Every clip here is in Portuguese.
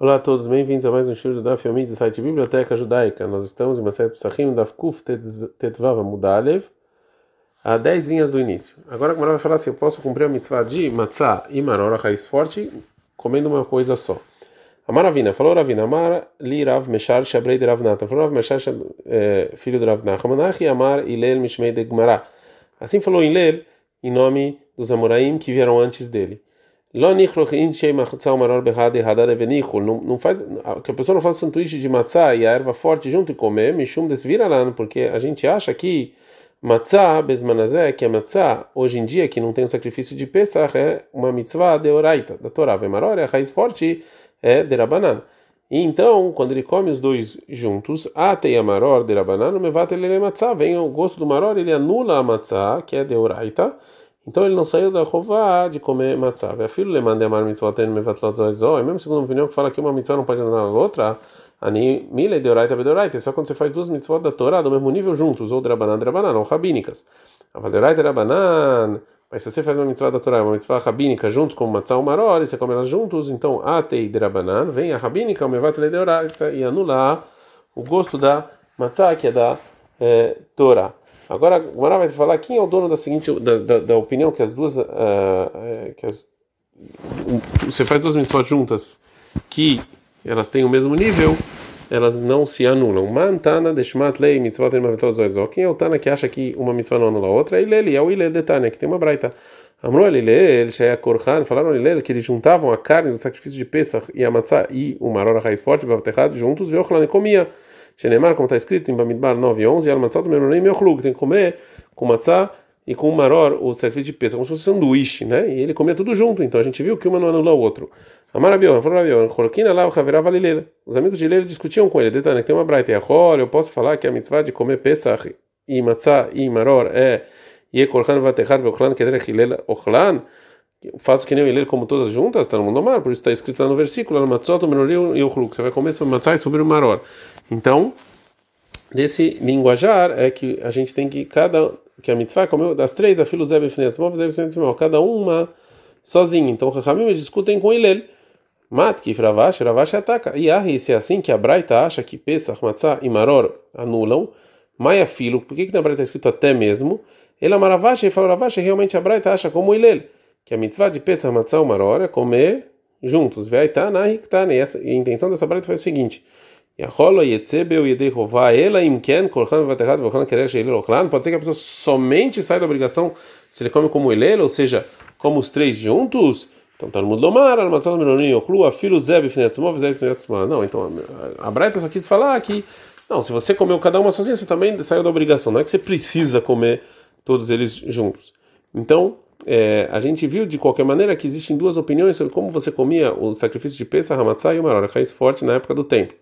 Olá a todos, bem-vindos a mais um show da Fiamid do site Biblioteca Judaica. Nós estamos em Maset Psachim da Kuf Tetvava Mudalev, a 10 linhas do início. Agora a vai falar se eu posso cumprir a mitzvah de matzah e marora raiz forte comendo uma coisa só. Amar Ravina, falou Ravina, Amar li Rav Meshar Shabrei de Rav falou Rav Meshar, eh, filho de Rav Natan, Manachi Amar Ilel Mishmei de Gmará. Assim falou Ilel em nome dos Amoraim que vieram antes dele. Não, faz que a pessoa não faça sanduíche de matzá e a erva forte junto e comer, mishum porque a gente acha que matzá besmanazé, que é matzá, hoje em dia que não tem o sacrifício de Pesach, é uma mitzvah de oraita, da Torá, vemaror, a raiz forte é de rabanan. E então, quando ele come os dois juntos, atei amaror de rabanan, mevat ele matzá, vem o gosto do maror, ele anula a matzá, que é de oraita, então ele não saiu da rová de comer matzah. E a filho le manda amar mitzvot en mevatlot zoizó. Mesmo segundo a opinião que fala que uma mitzvah não pode andar na outra, ani mile de oraita bedoraita. Só quando você faz duas mitzvot da Torá do mesmo nível juntos, ou drabanan drabanan, ou rabínicas. A deoraita drabanan. Mas se você faz uma mitzvah da Torá, uma mitzvah rabínica juntos com matzah ou maror, e você come elas juntos, então atei drabanan, vem a rabínica, o mevat le deoraita, e anular o gosto da matzah, que é da é, Torá. Agora, Mará vai falar quem é o dono da seguinte da, da, da opinião que as duas uh, que as, você faz duas mitzvot juntas que elas têm o mesmo nível, elas não se anulam. Mantana deshmat lei mitzvot Quem é o Tana que acha que uma mitzvah não anula a outra? É ele, é o Ilel de que tem uma braita. Amrou Ilel, Shea Korhan, falaram Ilel que eles juntavam a carne do sacrifício de Pesach e a matzah e o maror a raiz forte, juntos, e o comia. Shenemar, como está escrito em Bamidbar 9 e 11, Al Matzah Meronim Yochlug, tem que comer com matzah e com maror o sacrifício de peça, como se fosse sanduíche, né? E ele comia tudo junto, então a gente viu que uma não anula o outro. Amarabion, falou Rabion, Coloquina lá o Haverá Valileira. Os amigos de Leila discutiam com ele, detalhe, que tem uma braita, eu posso falar que a mitzvah de comer pesach e matzah e maror é e Korhan Vatechar Veochlan Keder Hilel Ochlan faço que nem o como todas juntas, está no mundo mar, por isso está escrito lá no versículo, Matzot, o e o você vai comer sobre matzah e sobre o maror. Então, desse linguajar é que a gente tem que cada que a mitzvah comeu das três, a filo zeb cada uma sozinha. Então, Rahamim discutem com ele. Mat que Ravash, Ravash ataca. E ah, se é assim que a Braita acha que Pesach, Matzah e Maror anulam, Maia filo, por que que na Braita está escrito até mesmo? Ele Maravash e fala Ravash, realmente a Braita acha como Ilel, que a mitzvah de Pesach, Matzah Maror é comer juntos. Tá na E a intenção dessa Braita foi o seguinte: Pode ser que a pessoa somente saia da obrigação se ele come como ele, ou seja, como os três juntos. Então, tá mundo lomar, armação menoninho, crua, filho zeb, finetzmov, zeb, finetzmov. Não, então, a Braita só quis falar que, não, se você comeu cada uma sozinha, você também saiu da obrigação. Não é que você precisa comer todos eles juntos. Então, é, a gente viu de qualquer maneira que existem duas opiniões sobre como você comia o sacrifício de Pesach, Hamatzah e o Maror, forte na época do templo.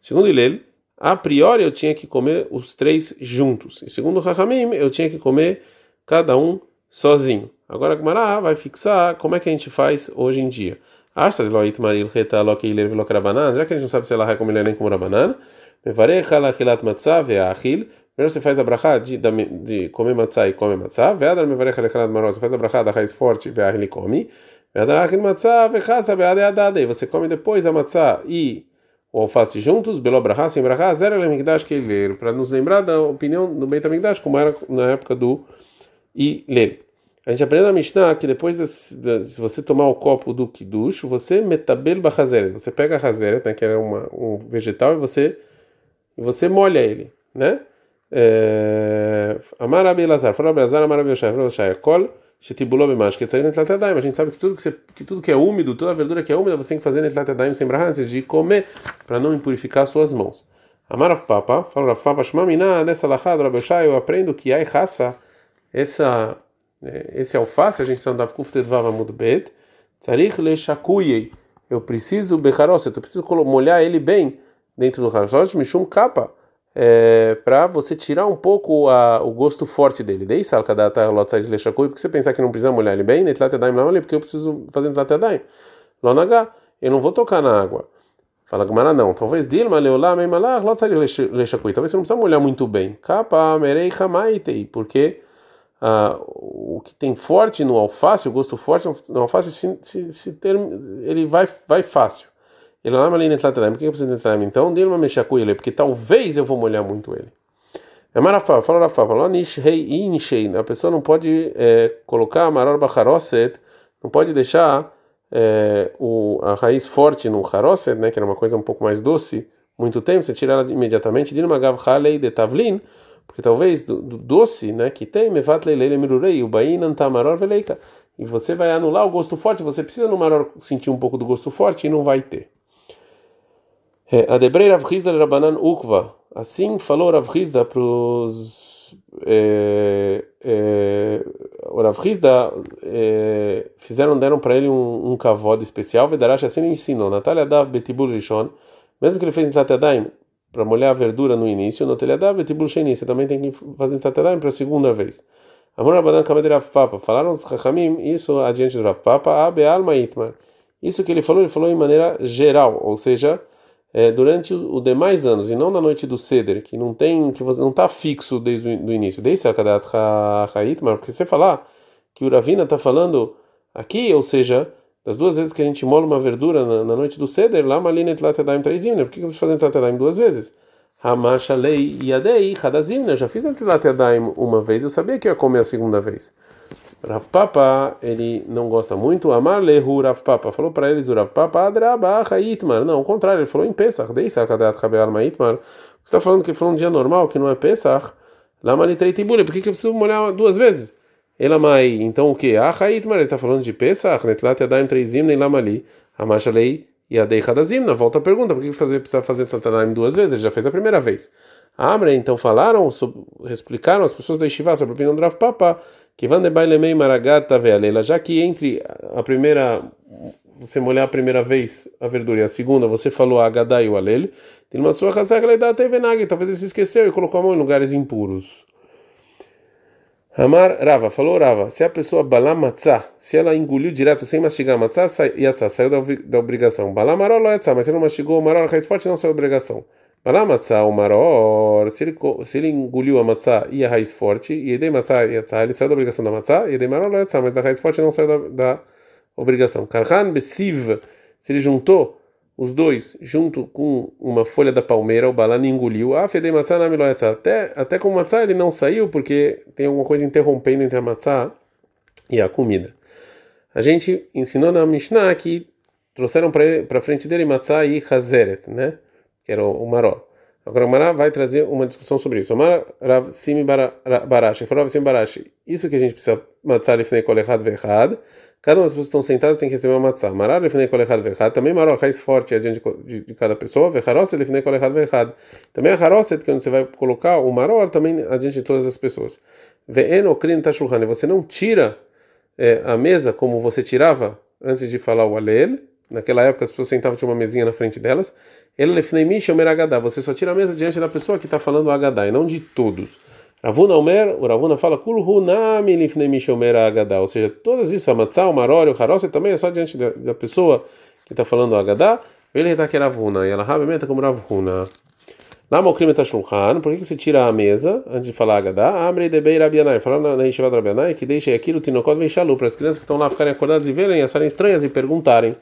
Segundo ele, a priori eu tinha que comer os três juntos. E segundo Rahamim, eu tinha que comer cada um sozinho. Agora a vai fixar como é que a gente faz hoje em dia. Já que a gente não sabe se ela vai comer nem como Rabanan, primeiro você faz a brachá de, de comer matzá e come matzá, você faz a brachá da raiz forte, e come, e você come depois a matzá e o alface juntos, belo brahá, sem brahá, zero lemigdash que ele para nos lembrar da opinião do Beit HaMikdash, como era na época do Ilel. A gente aprende na Mishnah que depois, de, se você tomar o copo do Kiddush, você metabel bachazeret, você pega a razeret, né, que era uma, um vegetal, e você, e você molha ele, né? Amar Abelazar, fala Abelazar, Amar Abelashai, fala Abelashai, kol, Shetibulou bemash, que A gente sabe que tudo que, você, que tudo que é úmido, toda verdura que é úmida, você tem que fazer netlatadaim sem brahá antes de comer, para não impurificar suas mãos. Amar fala Rav Papa, Shmamina, nessa lachada, Rabeshai, eu aprendo que ai raça, essa, esse alface, a gente está no Kuftet Vavamud Bet, Tzarich le shakuyei, eu preciso, Becharoset, eu preciso molhar ele bem dentro do Harshot, Mishum Kappa é, para você tirar um pouco a, o gosto forte dele. Dei salka da lotzai de lechakui, porque você pensar que não precisa molhar ele bem, netlatadaim não porque eu preciso fazer netlatadaim. Lonagá, eu não vou tocar na água. Fala Gumara não. Talvez Dilma leolá meimalá de lechakui. Talvez você não precisa molhar muito bem. Capa merei hamaitei, porque ah, o que tem forte no alface, o gosto forte no alface, se, se, se ele vai, vai fácil. Ele lá ali netlatadaim. Por que eu preciso netlatadaim? Então, dele uma mexer com ele, porque talvez eu vou molhar muito ele. É marafá, fala Rafa, fala nishei inshei. A pessoa não pode é, colocar maror bacharoset, não pode deixar é, o, a raiz forte no haroset, né, que era uma coisa um pouco mais doce, muito tempo, você tira ela imediatamente, dinamagav halei de tavlin, porque talvez do, do doce, né, que tem, mevat leilele mirurei, o bainan tamaror veleika, e você vai anular o gosto forte, você precisa no maror sentir um pouco do gosto forte e não vai ter. É, a debrei Rav Hizda Rabanan Ukva, assim falou Rav Hizda para os é, é, o Rav Hizda é, fizeram deram para ele um, um cavode especial Vedarash assim ele ensinou Natália Dav Betibul Rishon mesmo que ele fez em Tlatadaim para molhar a verdura no início, no telhadav Betibul Sheni, você também tem que fazer em Tlatadaim para a segunda vez. Amor Rabanan Kamed Rav Papa, falaram os Chachamim, isso adiante do Rav Papa, Abe Alma Itmar. Isso que ele falou, ele falou em maneira geral, ou seja, é, durante os demais anos, e não na noite do Seder, que não tem, que você não está fixo desde o início. Desde Akadat Haitmar, porque você falar que o Ravina está falando aqui, ou seja, das duas vezes que a gente mola uma verdura na, na noite do Seder, lá Malinet Latadaim Treizimner. Por que eu preciso fazer Latadaim duas vezes? Hamash Alei Yadei Hadazimner. Já fiz Latadaim uma vez, eu sabia que ia comer a segunda vez. Rav Papa, ele não gosta muito. Amar lehu Rav Papa. Falou para eles o Rav Papa, Adraba Haitmar. Não, ao contrário, ele falou em Pesach. Dei Sakadat Kabeal Maitmar. Você está falando que foi um dia normal, que não é Pesach? Lá Malitrei Tibule. Por que, que eu preciso molhar duas vezes? Elamai, então o que? Ah, Haitmar, ele está falando de Pesach, Netlat Yadayim Treizim, nem Lamali, Amashalei e Adei Hadazim. Volta a pergunta, por que fazer, precisa fazer Tatanaim duas vezes? Ele já fez a primeira vez. Amre, então falaram, explicaram as pessoas da Yeshiva sobre o Papa, que van de bailemei maragata vealela, já que entre a primeira, você molhar a primeira vez a verdura e a segunda, você falou a Agadá e o Alele, tem uma sua razão, talvez ele se esqueceu e colocou a mão em lugares impuros. Amar Rava, falou Rava, se a pessoa balá matzá, se ela engoliu direto sem mastigar matzá, yatzá, saiu da, da obrigação. Balá maror lo yatzá, mas se ele não mastigou o maror, raiz forte, não saiu da obrigação. Balá matzá, o maror, se ele, se ele engoliu a matzá e a raiz forte, e edei matzá yatzá, ele saiu da obrigação da matzá, e edei maror lo yatzá, mas da raiz forte não saiu da, da obrigação. Karhan besiv, se ele juntou os dois junto com uma folha da palmeira, o balani engoliu. Ah, fedei matzá na Até, até com matzá ele não saiu porque tem alguma coisa interrompendo entre a matzá e a comida. A gente ensinou na Mishnah que trouxeram para frente dele matzá e hazeret, né? Que era o, maró. Agora o Mará vai trazer uma discussão sobre isso. Amar Rav Simi Barashi, falou Rav Simi Barashi, isso que a gente precisa matzah lefnei kol echad vechad, cada uma das pessoas que estão sentadas tem que receber uma matzah. Mará lefnei kol echad vechad, também maró, raiz forte adiante de, de, cada pessoa, vecharoset lefnei kol echad vechad. Também a haroset, que você vai colocar o maró também adiante de todas as pessoas. Ve'en okrin tashulhan, você não tira é, a mesa como você tirava antes de falar o alel, naquela época as pessoas sentavam tinha uma mesinha na frente delas, ele lefneimi shomer agadá. Você só tira a mesa diante da pessoa que está falando agadá e não de todos. Ravuna Omer, o Ravuna fala. Ou seja, todas isso, a matzah, o marori, o haroset também é só diante da, da pessoa que está falando agadá. Ele está que Ravuna e ela rabementa como Ravuna. Lama o crime está shulchan. Por que, você tira a mesa antes de falar agadá? Abre de bem Rabianai. Falando na Yeshiva do Rabianai que deixe aquilo tinocot vem shalu para as crianças que estão lá ficarem acordadas e verem, acharem estranhas e perguntarem.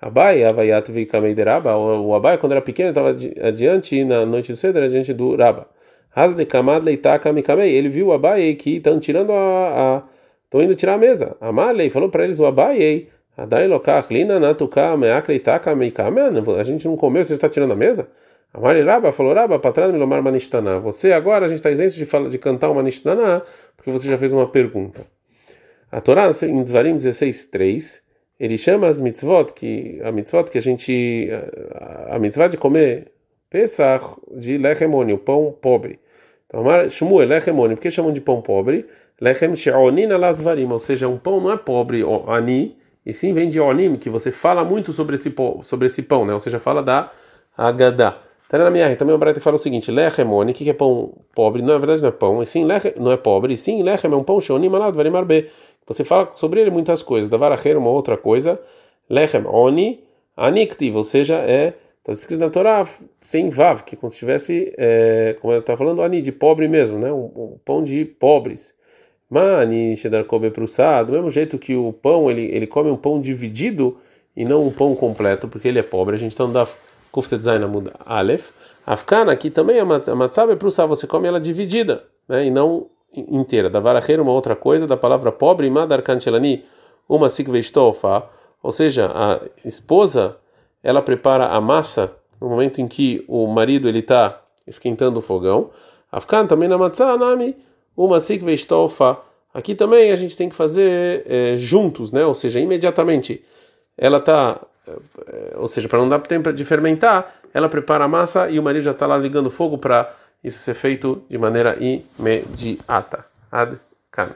Abai, Avayat Vikamei Raba, o Abai, quando era pequeno, estava adiante na noite de cedo, era diante do Raba. Haz de Kamad Leitaka Mikamei, ele viu o Abai que estão tirando a. estão indo tirar a mesa. Amalei falou para eles o Abai, Adai Lokach Lina Natuka Meak Leitaka Mikamei, a gente não comeu, você está tirando a mesa? Amari Raba falou, Raba, patrão Milomar Manishtana. Você agora, a gente está isento de, falar, de cantar o Manishtana, porque você já fez uma pergunta. A Torá, em Dvarim 16, 3 ele chama as mitzvot, que a mitzvot que a gente a mitzvah de comer Pesach de lechemoni, o pão pobre. Então, Shmuel, lechemoni, por que chamam de pão pobre? Lechem she'onin aladvarim, ou seja, um pão não é pobre, ani, e sim vem de onim, que você fala muito sobre esse pão, sobre esse pão, né? Ou seja, fala da agadá. Tá na minha também o Braita fala o seguinte: lechemoni, que é pão pobre? Não, na verdade não é pão, e sim lechem, não é pobre, e sim lechem é um pão she'onim aladvarim arbe você fala sobre ele muitas coisas. Davaracher, uma outra coisa. Lechem, oni, aniktiv, ou seja, é. Está escrito na Torá sem vav, que como se tivesse, é, como eu estava falando, ani, de pobre mesmo, né? Um, um pão de pobres. Mani, shedar kobe prusá, do mesmo jeito que o pão, ele, ele come um pão dividido e não um pão completo, porque ele é pobre. A gente está no Daf Kufte Zain Amud Aleph. Afkana, aqui também a matzah beprusá, você come ela dividida, né, e não inteira. Da varacheira, uma outra coisa, da palavra pobre, madar kanchelani, uma sikveistofa, ou seja, a esposa, ela prepara a massa no momento em que o marido ele está esquentando o fogão. Afkan também na matzah, nami, uma sikveistofa. Aqui também a gente tem que fazer é, juntos, né? Ou seja, imediatamente. Ela está, é, eh, ou seja, para não dar tempo de fermentar, ela prepara a massa e o marido já está lá ligando fogo para isso ser feito de maneira imediata. Ad -kan.